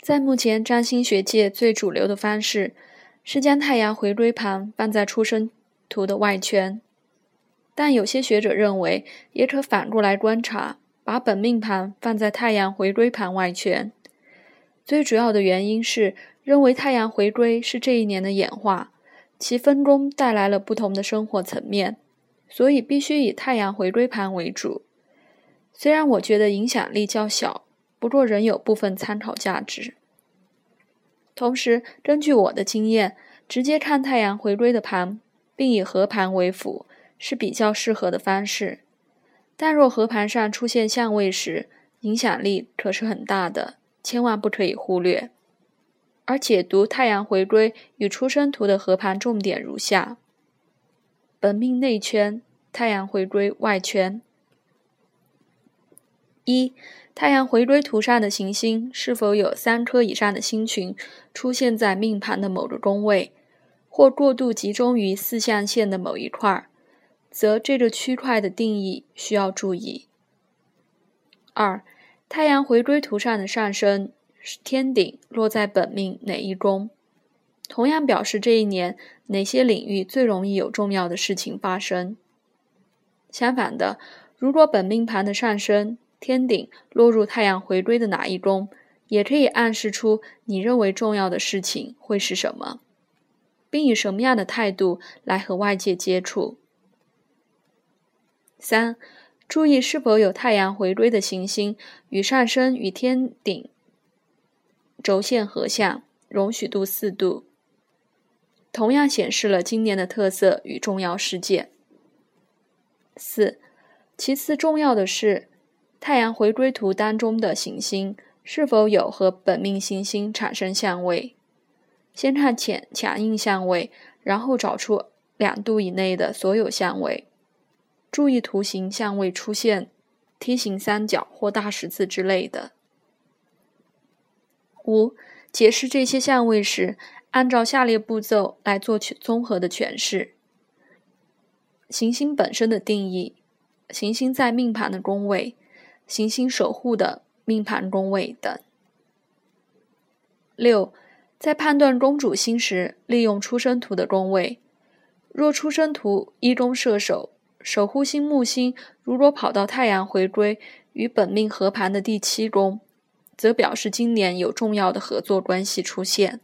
在目前占星学界最主流的方式是将太阳回归盘放在出生图的外圈，但有些学者认为也可反过来观察，把本命盘放在太阳回归盘外圈。最主要的原因是认为太阳回归是这一年的演化，其分工带来了不同的生活层面，所以必须以太阳回归盘为主。虽然我觉得影响力较小。不过仍有部分参考价值。同时，根据我的经验，直接看太阳回归的盘，并以合盘为辅，是比较适合的方式。但若合盘上出现相位时，影响力可是很大的，千万不可以忽略。而解读太阳回归与出生图的合盘重点如下：本命内圈，太阳回归外圈。一太阳回归图上的行星是否有三颗以上的星群出现在命盘的某个宫位，或过度集中于四象限的某一块，则这个区块的定义需要注意。二、太阳回归图上的上升天顶落在本命哪一宫，同样表示这一年哪些领域最容易有重要的事情发生。相反的，如果本命盘的上升，天顶落入太阳回归的哪一宫，也可以暗示出你认为重要的事情会是什么，并以什么样的态度来和外界接触。三、注意是否有太阳回归的行星与上升与天顶轴线合相，容许度四度，同样显示了今年的特色与重要事件。四、其次重要的是。太阳回归图当中的行星是否有和本命行星产生相位？先看浅强硬相位，然后找出两度以内的所有相位。注意图形相位出现梯形三角或大十字之类的。五、解释这些相位时，按照下列步骤来做综合的诠释：行星本身的定义，行星在命盘的宫位。行星守护的命盘宫位等。六，在判断公主星时，利用出生图的宫位。若出生图一宫射手，守护星木星如果跑到太阳回归与本命合盘的第七宫，则表示今年有重要的合作关系出现。